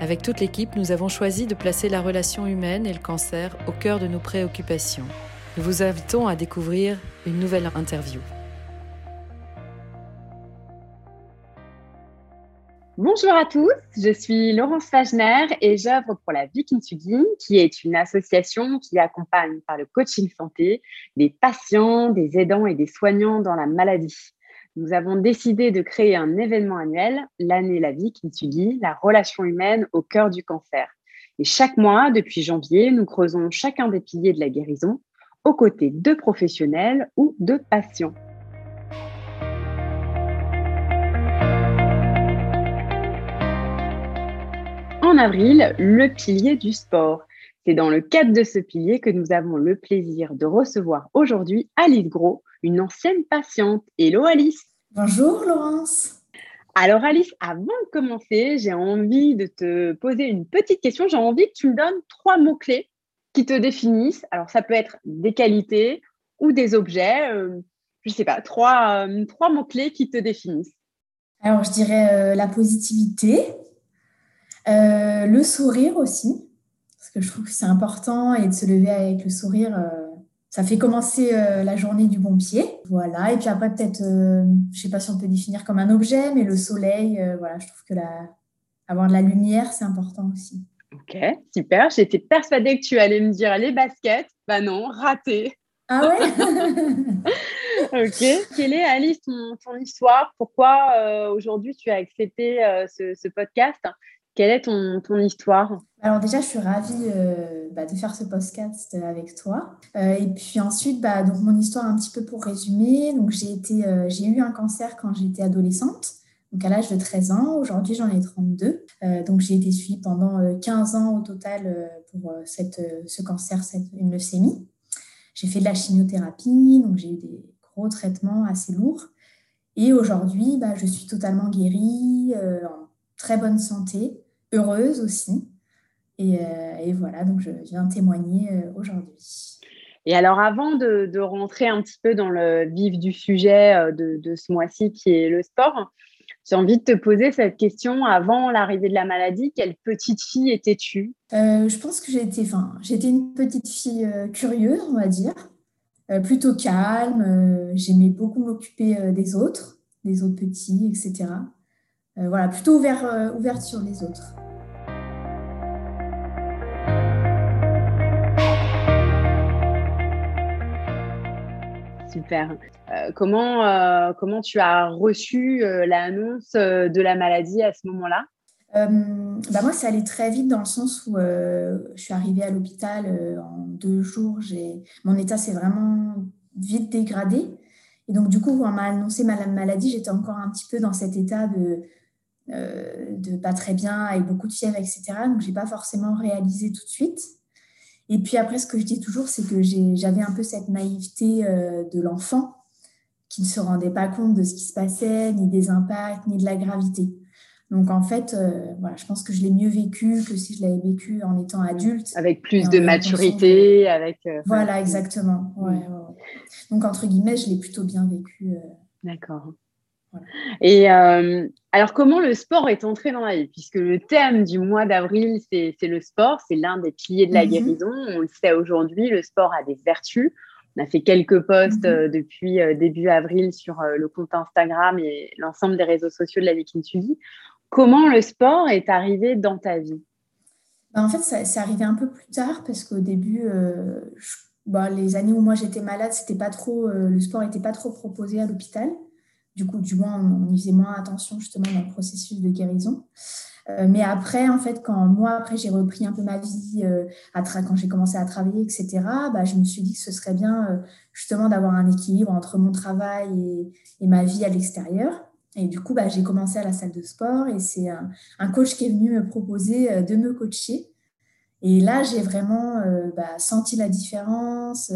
avec toute l'équipe, nous avons choisi de placer la relation humaine et le cancer au cœur de nos préoccupations. Nous vous invitons à découvrir une nouvelle interview. Bonjour à tous, je suis Laurence Fagner et j'œuvre pour la Vikintsugi, qui est une association qui accompagne par le coaching santé des patients, des aidants et des soignants dans la maladie. Nous avons décidé de créer un événement annuel, l'année La Vikintsugi, la relation humaine au cœur du cancer. Et chaque mois, depuis janvier, nous creusons chacun des piliers de la guérison aux côtés de professionnels ou de patients. en avril le pilier du sport. C'est dans le cadre de ce pilier que nous avons le plaisir de recevoir aujourd'hui Alice Gros, une ancienne patiente. Hello Alice. Bonjour Laurence. Alors Alice, avant de commencer, j'ai envie de te poser une petite question. J'ai envie que tu me donnes trois mots-clés qui te définissent. Alors ça peut être des qualités ou des objets. Euh, je ne sais pas, trois, euh, trois mots-clés qui te définissent. Alors je dirais euh, la positivité, le sourire aussi, parce que je trouve que c'est important et de se lever avec le sourire, ça fait commencer euh, la journée du bon pied. Voilà. Et puis après, peut-être, je sais pas si on peut définir comme un objet, mais le soleil, voilà, je trouve que la... avoir de la lumière, c'est important aussi. Ok, super. J'étais persuadée que tu allais me dire les baskets. Bah non, raté. Ah ouais? Ok. Quelle est, Alice, ton, ton histoire? Pourquoi aujourd'hui tu as accepté ce, ce, podcast? Quelle est ton, ton histoire? Alors déjà, je suis ravie euh, bah, de faire ce podcast avec toi. Euh, et puis ensuite, bah, donc mon histoire un petit peu pour résumer. Donc j'ai été, euh, j'ai eu un cancer quand j'étais adolescente. Donc à l'âge de 13 ans, aujourd'hui j'en ai 32. donc j'ai été suivie pendant 15 ans au total pour cette, ce cancer, cette, une leucémie. J'ai fait de la chimiothérapie, donc j'ai eu des gros traitements assez lourds. Et aujourd'hui, bah, je suis totalement guérie, en très bonne santé heureuse aussi. Euh, et, voilà, donc je viens témoigner euh, aujourd'hui. Et alors, avant de, rentrer un petit peu dans le vif du sujet euh, de, ce mois-ci qui est le sport, j'ai envie de te poser cette question. Avant l'arrivée de la maladie, quelle petite fille étais-tu? Je pense que j'étais, enfin, j'étais une petite fille curieuse, on va dire, plutôt calme. J'aimais beaucoup m'occuper des autres, des autres petits, etc. voilà, plutôt ouvert, ouverte sur les autres. Euh, comment, euh, comment tu as reçu euh, l'annonce de la maladie à ce moment-là? Bah moi, ça allait très vite dans le sens où je suis arrivée à l'hôpital en deux jours. Mon état s'est vraiment vite dégradé. Et donc, du coup, on m'a annoncé ma maladie, j'étais encore un petit peu dans cet état de, de pas très bien, avec beaucoup de fièvre, etc. Donc, je n'ai pas forcément réalisé tout de suite. Et puis après, ce que je dis toujours, c'est que j'avais un peu cette naïveté euh, de l'enfant qui ne se rendait pas compte de ce qui se passait, ni des impacts, ni de la gravité. Donc en fait, voilà, je pense que je l'ai mieux vécu que si je l'avais vécu en étant adulte. Avec plus de maturité, avec. voilà, exactement. Ouais, Donc entre guillemets, je l'ai plutôt bien vécu. D'accord. Et euh, alors, comment le sport est entré dans la vie? Puisque le thème du mois d'avril, c'est le sport, c'est l'un des piliers de la mhm. guérison. On le sait aujourd'hui, le sport a des vertus. On a fait quelques posts mhm. euh, depuis euh, début avril sur le compte Instagram et l'ensemble des réseaux sociaux de la vie qui Comment le sport est arrivé dans ta vie? Bah, En fait, c'est arrivé un peu plus tard parce qu'au début, bah, les années où moi j'étais malade, c'était pas trop, le sport n'était pas trop proposé à l'hôpital. Du coup, du moins, on, y faisait moins attention justement dans le processus de guérison. Euh, mais après, en fait, quand moi, après, j'ai repris un peu ma vie, euh, à quand j'ai commencé à travailler, etc., bah, je me suis dit que ce serait bien euh, justement d'avoir un équilibre entre mon travail et, ma vie à l'extérieur. Et du coup, bah, j'ai commencé à la salle de sport et c'est un, coach qui est venu me proposer de me coacher. Et là, j'ai vraiment bah, senti la différence.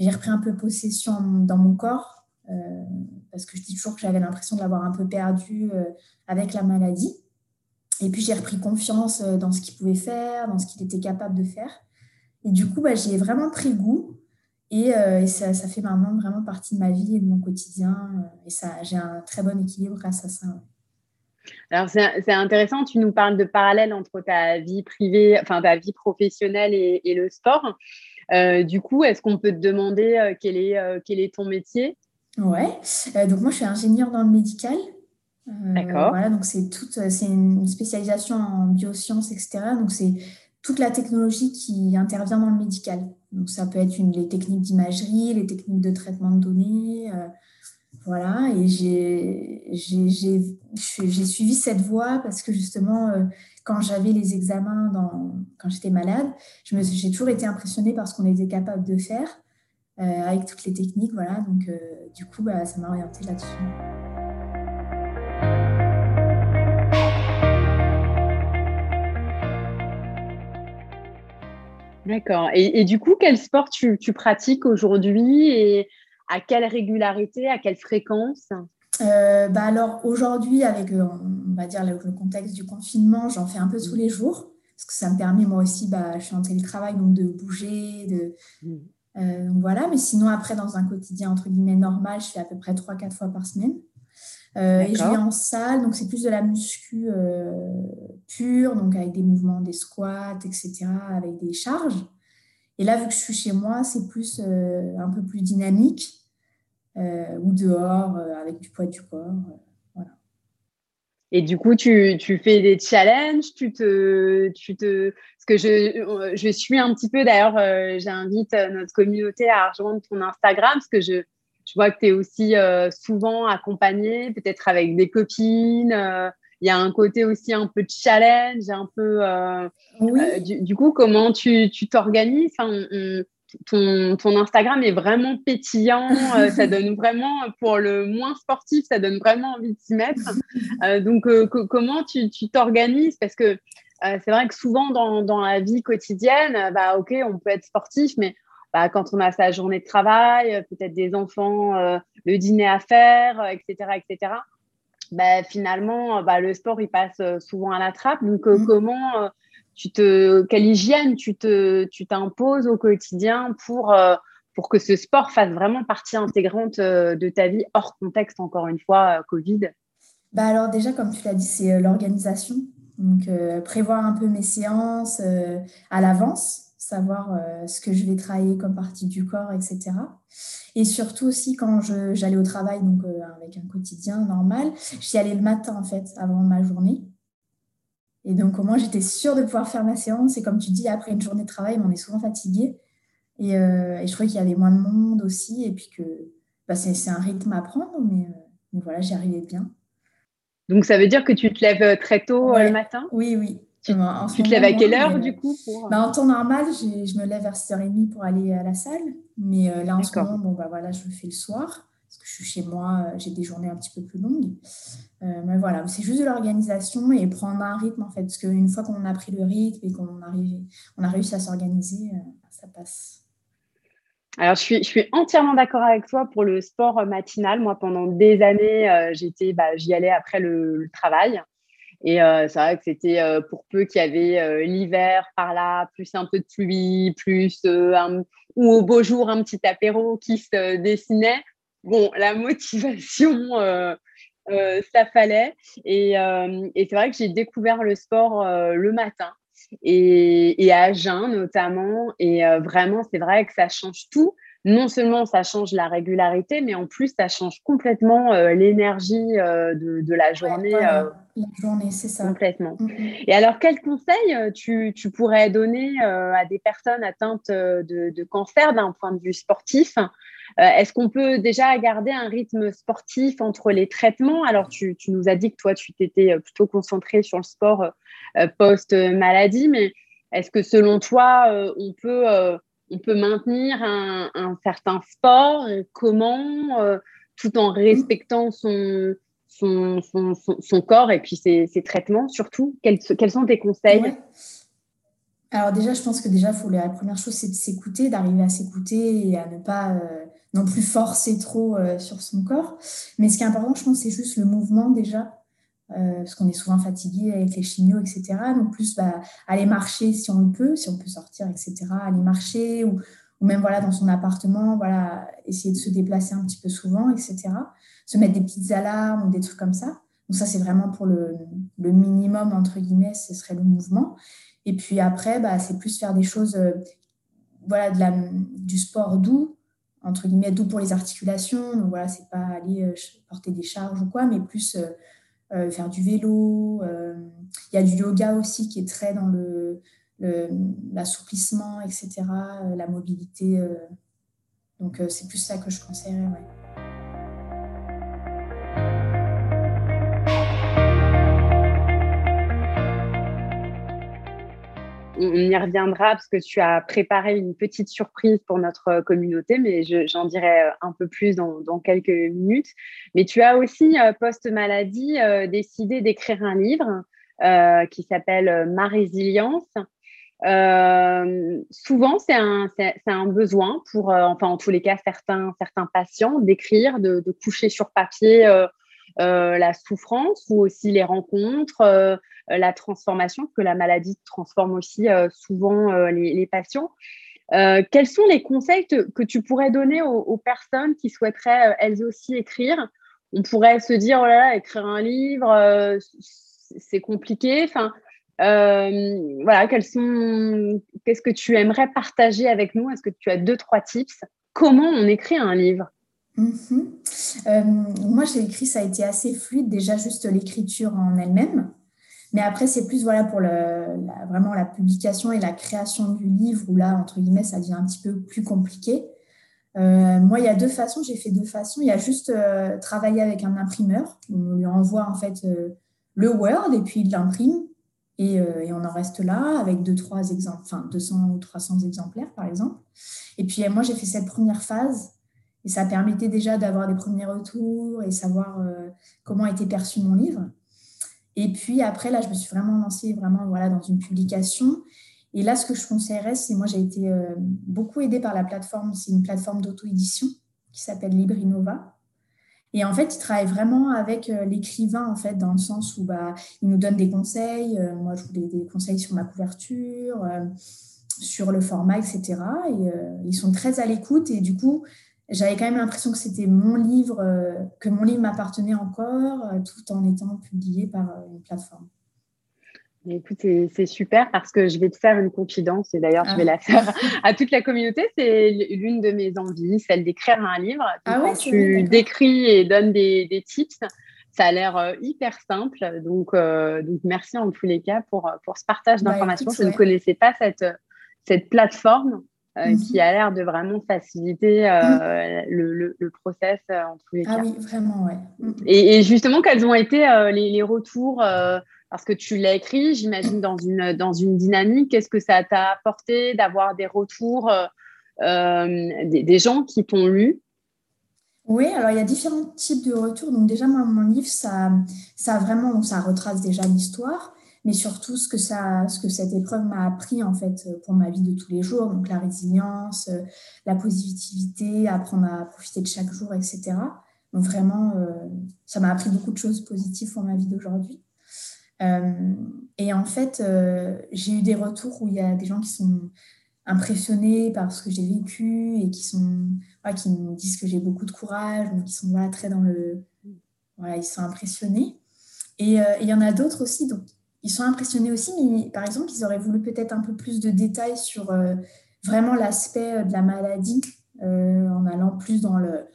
j'ai repris un peu possession dans mon corps euh, parce que je dis toujours que j'avais l'impression de l'avoir un peu perdu euh, avec la maladie. Et puis j'ai repris confiance euh, dans ce qu'il pouvait faire, dans ce qu'il était capable de faire. Et du coup, bah, j'y ai vraiment pris goût. Et, ça, ça, fait maintenant vraiment partie de ma vie et de mon quotidien. et ça, j'ai un très bon équilibre grâce à ça. Alors, c'est intéressant, tu nous parles de parallèle entre ta vie privée, enfin ta vie professionnelle et, et le sport. du coup, est-ce qu'on peut te demander quel, est, quel est ton métier? Ouais, euh, donc moi je suis ingénieure dans le médical. Euh, D'accord. Voilà, donc c'est toute, euh, c'est une spécialisation en biosciences, etc. Donc c'est toute la technologie qui intervient dans le médical. Donc ça peut être une, les techniques d'imagerie, les techniques de traitement de données. voilà, et j'ai, j'ai, j'ai, suivi cette voie parce que justement, quand j'avais les examens, dans, quand j'étais malade, je me, j'ai toujours été impressionnée par ce qu'on était capable de faire. Euh, avec toutes les techniques. Voilà, donc euh, du coup, bah, ça m'a orienté là-dessus. D'accord. Et, du coup, quel sport tu, pratiques aujourd'hui et à quelle régularité, à quelle fréquence? Euh, bah alors aujourd'hui, avec on va dire le, contexte du confinement, j'en fais un peu tous les jours parce que ça me permet moi aussi, bah, je suis en télétravail, donc de bouger, de, Euh, voilà, mais sinon, après, dans un quotidien entre guillemets normal, je fais à peu près 3-4 fois par semaine. Euh, et je vais en salle, donc c'est plus de la muscu euh, pure, donc avec des mouvements, des squats, etc., avec des charges. Et là, vu que je suis chez moi, c'est plus un peu plus dynamique, ou dehors, avec du poids du corps. Et du coup, tu, tu, fais des challenges, tu te, tu te, parce que je, je suis un petit peu, d'ailleurs, euh, j'invite euh, notre communauté à rejoindre ton Instagram, parce que je, je vois que tu es aussi euh, souvent accompagnée, peut-être avec des copines. Il y a un côté aussi un peu de challenge, un peu. Oui. Du, coup, comment tu t'organises? Enfin, ton, ton, Instagram est vraiment pétillant, euh, ça donne vraiment, pour le moins sportif, ça donne vraiment envie de s'y mettre. Euh, donc, euh, comment tu t'organises? Parce que c'est vrai que souvent dans, dans, la vie quotidienne, bah, ok, on peut être sportif, mais bah, quand on a sa journée de travail, peut-être des enfants, le dîner à faire, etc., etc., bah, finalement, bah, le sport, il passe souvent à la trappe. Donc, mmh. comment tu te, quelle hygiène tu te, tu t'imposes au quotidien pour, euh, pour que ce sport fasse vraiment partie intégrante euh, de ta vie hors contexte, encore une fois, euh, Covid? Bah alors déjà, comme tu l'as dit, c'est l'organisation. Donc, prévoir un peu mes séances à l'avance, savoir ce que je vais travailler comme partie du corps, etc. Et surtout aussi quand j'allais au travail, donc avec un quotidien normal, j'y allais le matin en fait, avant ma journée. Et donc, au moins, j'étais sûre de pouvoir faire ma séance. Et comme tu dis, après une journée de travail, on est souvent fatigué. Et, euh, et je trouvais qu'il y avait moins de monde aussi. Et puis que bah, c'est un rythme à prendre. Mais, euh, mais voilà, j'y arrivais bien. Donc, ça veut dire que tu te lèves euh, très tôt le matin? Oui, oui. Tu, te lèves à quelle heure, du coup bah, En temps normal, je me lève vers 6h30 pour aller à la salle. Mais là, en ce moment, bon, bah, voilà, je le fais le soir je suis chez moi, j'ai des journées un petit peu plus longues. Euh, mais voilà, c'est juste de l'organisation et prendre un rythme en fait, parce qu'une fois qu'on a pris le rythme et qu'on on a réussi à s'organiser, euh, ça passe. Alors, je suis, entièrement d'accord avec toi pour le sport matinal. Moi, pendant des années, euh, bah, j'y allais après le, travail. Et c'est vrai que c'était pour peu qu'il y avait l'hiver par là, plus un peu de pluie, plus ou au beau jour un petit apéro qui se dessinait. Bon, la motivation, ça fallait. Et, et c'est vrai que j'ai découvert le sport le matin et, à jeun notamment. Et vraiment, c'est vrai que ça change tout non seulement ça change la régularité, mais en plus ça change complètement euh, l'énergie euh, de, la journée. Euh, la journée, c'est ça. Complètement. Mm-hmm. Et alors, quels conseils tu, pourrais donner à des personnes atteintes de, cancer d'un point de vue sportif? Est-ce qu'on peut déjà garder un rythme sportif entre les traitements? Alors, tu, tu, nous as dit que toi, tu t'étais plutôt concentré sur le sport post-maladie, mais est-ce que selon toi, on peut on peut maintenir un, certain sport, comment, euh, tout en respectant son, son, son, corps et puis ses, traitements surtout? Quels, quels, sont tes conseils? Alors déjà, je pense que déjà, faut, la première chose, c'est de s'écouter, d'arriver à s'écouter et à ne pas euh, non plus forcer trop euh, sur son corps. Mais ce qui est important, je pense, c'est juste le mouvement déjà. Euh, parce qu'on est souvent fatigué avec les chimios, etc. Donc, plus bah, aller marcher si on le peut, si on peut sortir, etc. Aller marcher ou, même voilà, dans son appartement, voilà, essayer de se déplacer un petit peu souvent, etc. Se mettre des petites alarmes ou des trucs comme ça. Donc, ça, c'est vraiment pour le, minimum, entre guillemets, ce serait le mouvement. Et puis après, bah, c'est plus faire des choses, euh, voilà, du sport doux, entre guillemets, doux pour les articulations. Donc, voilà, c'est pas aller euh, porter des charges ou quoi, mais plus faire du vélo. Euh, il y a du yoga aussi qui est très dans le, l'assouplissement, etc., euh, la mobilité. donc, c'est plus ça que je conseillerais. On y reviendra parce que tu as préparé une petite surprise pour notre communauté, mais j'en dirai euh, un peu plus dans, quelques minutes. Mais tu as aussi, euh, post-maladie, euh, décidé d'écrire un livre qui s'appelle Ma résilience. souvent, c'est un, besoin pour, enfin, en tous les cas, certains, patients d'écrire, de, coucher sur papier la souffrance ou aussi les rencontres, euh, la transformation, que la maladie transforme aussi euh, souvent euh, les, patients. quels sont les conseils que tu pourrais donner aux, personnes qui souhaiteraient elles aussi écrire? On pourrait se dire, oh là là, écrire un livre, c'est compliqué. Enfin, voilà, quels sont, qu'est-ce que tu aimerais partager avec nous? Est-ce que tu as deux, trois tips? Comment on écrit un livre? Mm-hmm. Moi, j'ai écrit, ça a été assez fluide, déjà juste l'écriture en elle-même. Mais après, c'est plus voilà, pour le, vraiment la publication et la création du livre, où là, entre guillemets, ça devient un petit peu plus compliqué. Euh, moi, il y a deux façons, j'ai fait deux façons. Il y a juste euh, travailler avec un imprimeur. On lui envoie en fait euh, le Word et puis il l'imprime. Et, et, on en reste là avec deux, trois exemples, enfin 200 ou 300 exemplaires par exemple. Et puis moi, j'ai fait cette première phase et ça permettait déjà d'avoir des premiers retours et savoir comment était perçu mon livre. Et puis après, là, je me suis vraiment lancée vraiment, voilà, dans une publication. Et là, ce que je conseillerais, c'est moi, j'ai été euh, beaucoup aidée par la plateforme, c'est une plateforme d'auto-édition qui s'appelle Librinova. Et en fait, ils travaillent vraiment avec euh, l'écrivain, en fait, dans le sens où bah, ils nous donnent des conseils. Euh, moi, je voulais des conseils sur ma couverture, sur le format, etc. Et ils sont très à l'écoute. Et du coup, j'avais quand même l'impression que c'était mon livre, euh, que mon livre m'appartenait encore, euh, tout en étant publié par euh, une plateforme. Écoute, c'est super parce que je vais te faire une confidence et d'ailleurs je vais la faire à toute la communauté. C'est l'une de mes envies, celle d'écrire un livre. Ah quand tu décris et donnes des, des, tips, ça a l'air hyper simple. Donc, donc, merci en tous les cas pour, pour ce partage bah, d'informations. je ne connaissais pas cette, cette plateforme. Euh, mhm. qui a l'air de vraiment faciliter euh, mhm. le, le, process euh, en tous les ah cas. Ah oui, vraiment, ouais. Mhm. Et, justement, quels ont été les, les, retours Parce que tu l'as écrit, j'imagine, dans une, dans une dynamique. Qu'est-ce que ça t'a apporté d'avoir des retours des, des, gens qui t'ont lu? Oui, alors il y a différents types de retours. Donc déjà, moi, mon livre, ça, ça vraiment, ça retrace déjà l'histoire mais surtout ce que, ça, ce que cette épreuve m'a appris en fait pour ma vie de tous les jours, donc la résilience, euh, la positivité, apprendre à profiter de chaque jour, etc. Donc vraiment, euh, ça m'a appris beaucoup de choses positives pour ma vie d'aujourd'hui. et en fait, j'ai eu des retours où il y a des gens qui sont impressionnés par ce que j'ai vécu et qui, sont, qui me disent que j'ai beaucoup de courage, donc qui sont voilà, très dans le... Voilà, ils sont impressionnés. Et il y en a d'autres aussi, donc ils sont impressionnés aussi, mais par exemple, ils auraient voulu peut-être un peu plus de détails sur vraiment l'aspect de la maladie, en allant plus dans le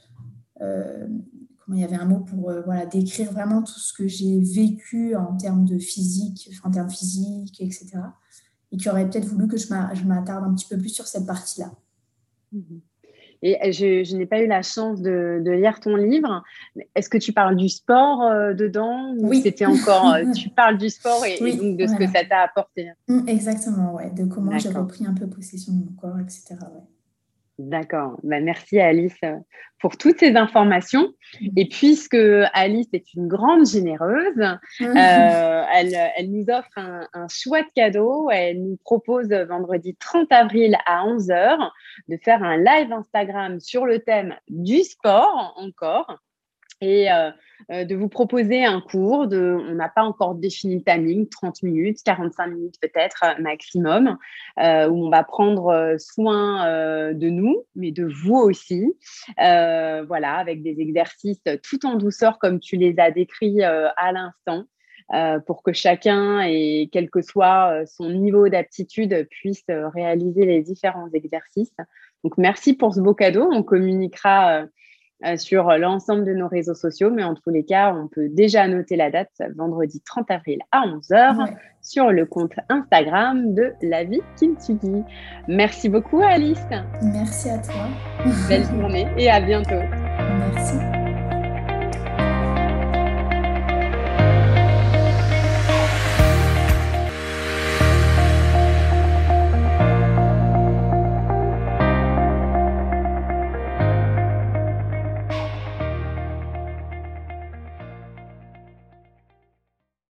il y avait un mot pour euh, voilà, décrire vraiment tout ce que j'ai vécu en termes de physique, en termes physiques, etc. Et qui aurait peut-être voulu que je m'attarde un petit peu plus sur cette partie-là. Mhm. Et euh, je, n'ai pas eu la chance de, lire ton livre. Est-ce que tu parles du sport euh, dedans Oui. C'était encore. tu parles du sport et, donc de ce que ça t'a apporté? Mm, exactement, ouais. De comment j'ai repris un peu possession de mon corps, etc. Ouais. D'accord. Bah, merci Alice euh, pour toutes ces informations. Et puisque Alice est une grande généreuse, euh, elle, nous offre un, un, chouette cadeau. Elle nous propose vendredi 30 avril à 11h de faire un live Instagram sur le thème du sport encore et euh, euh, de vous proposer un cours on n'a pas encore défini le timing, 30 minutes, 45 minutes peut-être euh, maximum, où on va prendre soin de nous, mais de vous aussi, voilà, avec des exercices tout en douceur comme tu les as décrits à l'instant. pour que chacun, et quel que soit son niveau d'aptitude, puisse réaliser les différents exercices. Donc, merci pour ce beau cadeau. On communiquera sur l'ensemble de nos réseaux sociaux, mais en tous les cas, on peut déjà noter la date vendredi 30 avril à 11h sur le compte Instagram de La Vie Kintsugi. Merci beaucoup Alice. Merci à toi. Belle journée et à bientôt. Merci.